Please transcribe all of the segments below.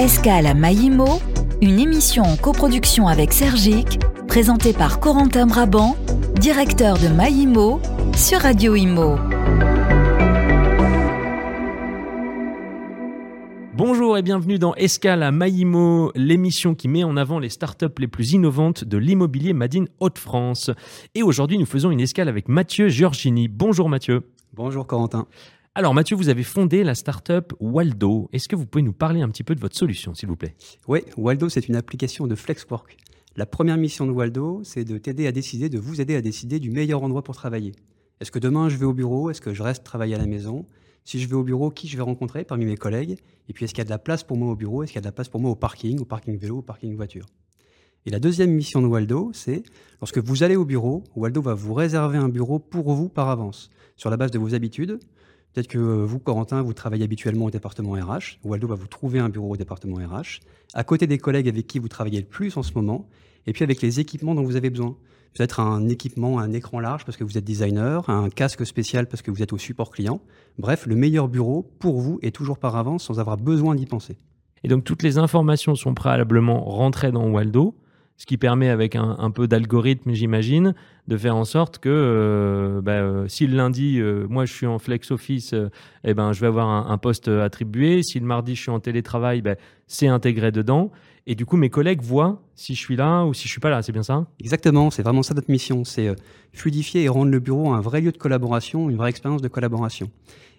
Escale à Maïmo, une émission en coproduction avec Sergic, présentée par Corentin Brabant, directeur de Maïmo, sur Radio Imo. Bonjour et bienvenue dans Escale à Maïmo, l'émission qui met en avant les startups les plus innovantes de l'immobilier Madine Haute-France. Et aujourd'hui, nous faisons une escale avec Mathieu Giorgini. Bonjour Mathieu. Bonjour Corentin. Alors Mathieu, vous avez fondé la startup Waldo. Est-ce que vous pouvez nous parler un petit peu de votre solution, s'il vous plaît? Oui, Waldo, c'est une application de Flexwork. La première mission de Waldo, c'est de t'aider à décider, de vous aider à décider du meilleur endroit pour travailler. Est-ce que demain je vais au bureau? Est-ce que je reste travailler à la maison? Si je vais au bureau, qui je vais rencontrer parmi mes collègues? Et puis est-ce qu'il y a de la place pour moi au bureau? Est-ce qu'il y a de la place pour moi au parking, au parking vélo, au parking voiture? Et la deuxième mission de Waldo, c'est lorsque vous allez au bureau, Waldo va vous réserver un bureau pour vous par avance, sur la base de vos habitudes, Peut-être que euh, vous, Corentin, vous travaillez habituellement au département RH. Waldo va vous trouver un bureau au département RH, à côté des collègues avec qui vous travaillez le plus en ce moment, et puis avec les équipements dont vous avez besoin. Peut-être un équipement, un écran large parce que vous êtes designer, un casque spécial parce que vous êtes au support client. Bref, le meilleur bureau pour vous est toujours par avance sans avoir besoin d'y penser. Et donc toutes les informations sont préalablement rentrées dans Waldo ce qui permet avec un, peu d'algorithme, j'imagine, de faire en sorte que euh, bah, euh, si le lundi, euh, moi je suis en flex office, eh ben, je vais avoir un, poste attribué. Si le mardi, je suis en télétravail, ben, c'est intégré dedans. Et du coup, mes collègues voient si je suis là ou si je suis pas là. C'est bien ça? Exactement, c'est vraiment ça notre mission. C'est fluidifier et rendre le bureau un vrai lieu de collaboration, une vraie expérience de collaboration.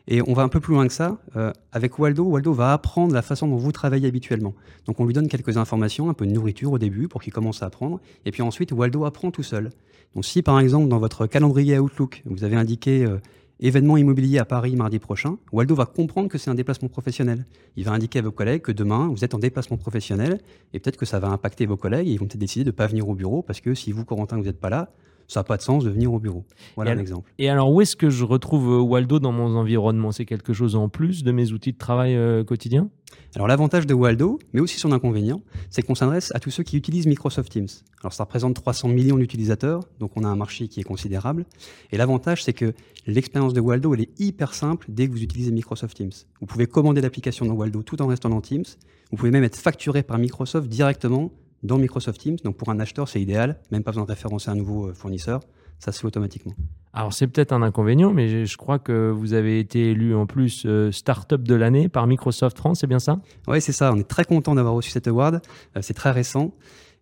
Et on va un peu plus loin que ça. Euh, avec Waldo, Waldo va apprendre la façon dont vous travaillez habituellement. Donc on lui donne quelques informations, un peu de nourriture au début pour qu'il commence à apprendre. Et puis ensuite, Waldo apprend tout seul. Donc si par exemple dans votre calendrier Outlook, vous avez indiqué euh, événement immobilier à Paris mardi prochain, Waldo va comprendre que c'est un déplacement professionnel. Il va indiquer à vos collègues que demain, vous êtes en déplacement professionnel et peut-être que ça va impacter vos collègues et ils vont peut-être décider de ne pas venir au bureau parce que si vous, Corentin, vous n'êtes pas là, ça n'a pas de sens de venir au bureau. Voilà un exemple. Et alors, où est-ce que je retrouve euh, Waldo dans mon environnement? C'est quelque chose en plus de mes outils de travail euh, quotidien? Alors l'avantage de Waldo, mais aussi son inconvénient, c'est qu'on s'adresse à tous ceux qui utilisent Microsoft Teams. Alors ça représente 300 millions d'utilisateurs, donc on a un marché qui est considérable. Et l'avantage, c'est que l'expérience de Waldo, elle est hyper simple dès que vous utilisez Microsoft Teams. Vous pouvez commander l'application dans Waldo tout en restant dans Teams. Vous pouvez même être facturé par Microsoft directement dans Microsoft Teams. Donc pour un acheteur, c'est idéal, même pas besoin de référencer un nouveau euh, fournisseur, ça se fait automatiquement. Alors c'est peut-être un inconvénient, mais je crois que vous avez été élu en plus euh, Startup de l'année par Microsoft France, c'est bien ça? Oui, c'est ça. On est très content d'avoir reçu cet award. Euh, c'est très récent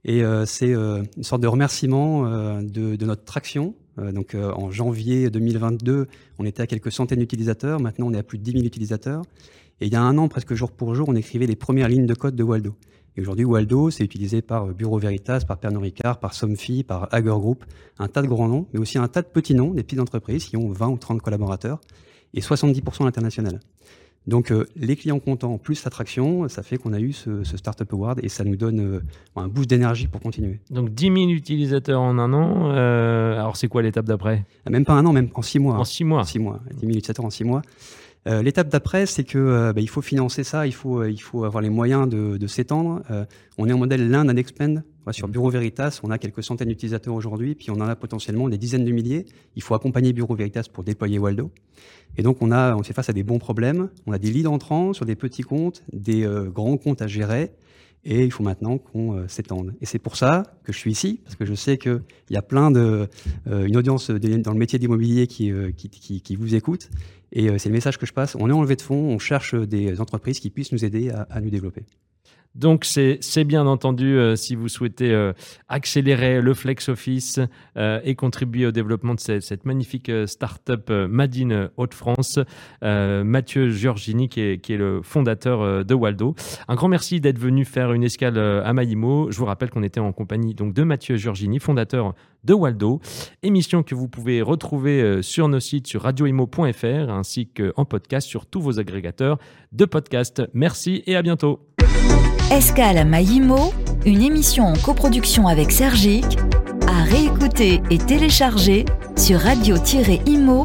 et c'est une sorte de remerciement de, de, notre traction. donc en janvier 2022, on était à quelques centaines d'utilisateurs. Maintenant, on est à plus de 10 000 utilisateurs. Et il y a un an, presque jour pour jour, on écrivait les premières lignes de code de Waldo. Et aujourd'hui, Waldo, c'est utilisé par Bureau Veritas, par Pernod Ricard, par Somfy, par Hager Group, un tas de grands noms, mais aussi un tas de petits noms, des petites entreprises qui ont 20 ou 30 collaborateurs, et 70% à l'international. Donc euh, les clients contents plus l'attraction, ça fait qu'on a eu ce, Startup Award et ça nous donne euh, un boost d'énergie pour continuer. Donc 10 000 utilisateurs en un an, euh, alors c'est quoi l'étape d'après? Même pas un an, même en six mois. En six mois. En six mois, 10 000 utilisateurs en six mois. Euh, l'étape d'après, c'est que euh, bah, il faut financer ça, il faut, euh, il faut avoir les moyens de, s'étendre. on est en modèle Learn and Expand. Sur Bureau Veritas, on a quelques centaines d'utilisateurs aujourd'hui, puis on en a potentiellement des dizaines de milliers. Il faut accompagner Bureau Veritas pour déployer Waldo. Et donc, on, a, on fait face à des bons problèmes. On a des leads entrants sur des petits comptes, des grands comptes à gérer. Et il faut maintenant qu'on s'étende. Et c'est pour ça que je suis ici, parce que je sais qu'il y a plein de, une audience dans le métier d'immobilier qui, qui, qui, vous écoute. Et euh, c'est le message que je passe. On est en levée de fonds, on cherche des entreprises qui puissent nous aider à, nous développer. Donc c'est bien entendu euh, si vous souhaitez euh, accélérer le flex office et contribuer au développement de cette, magnifique start-up Madine Haute-France, Mathieu Giorgini qui est, le fondateur de Waldo. Un grand merci d'être venu faire une escale à Maïmo. Je vous rappelle qu'on était en compagnie donc de Mathieu Giorgini, fondateur de Waldo. Émission que vous pouvez retrouver euh, sur nos sites sur radioimo.fr ainsi qu'en podcast sur tous vos agrégateurs de podcasts. Merci et à bientôt. Escale à Maïmo, une émission en coproduction avec Sergic, à réécouter et télécharger sur radio-imo.fr.